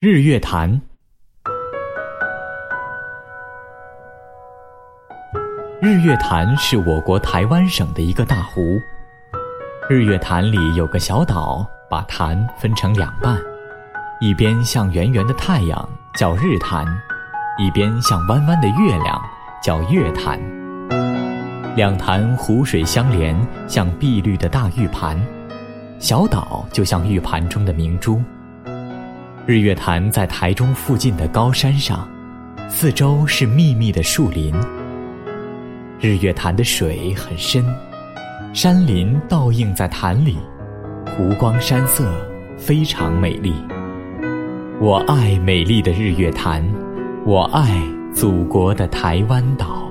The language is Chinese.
日月潭，日月潭是我国台湾省的一个大湖。日月潭里有个小岛，把潭分成两半，一边像圆圆的太阳，叫日潭；一边像弯弯的月亮，叫月潭。两潭湖水相连，像碧绿的大玉盘。小岛就像玉盘中的明珠。日月潭在台中附近的高山上，四周是密密的树林。日月潭的水很深，山林倒映在潭里，湖光山色非常美丽。我爱美丽的日月潭，我爱祖国的台湾岛。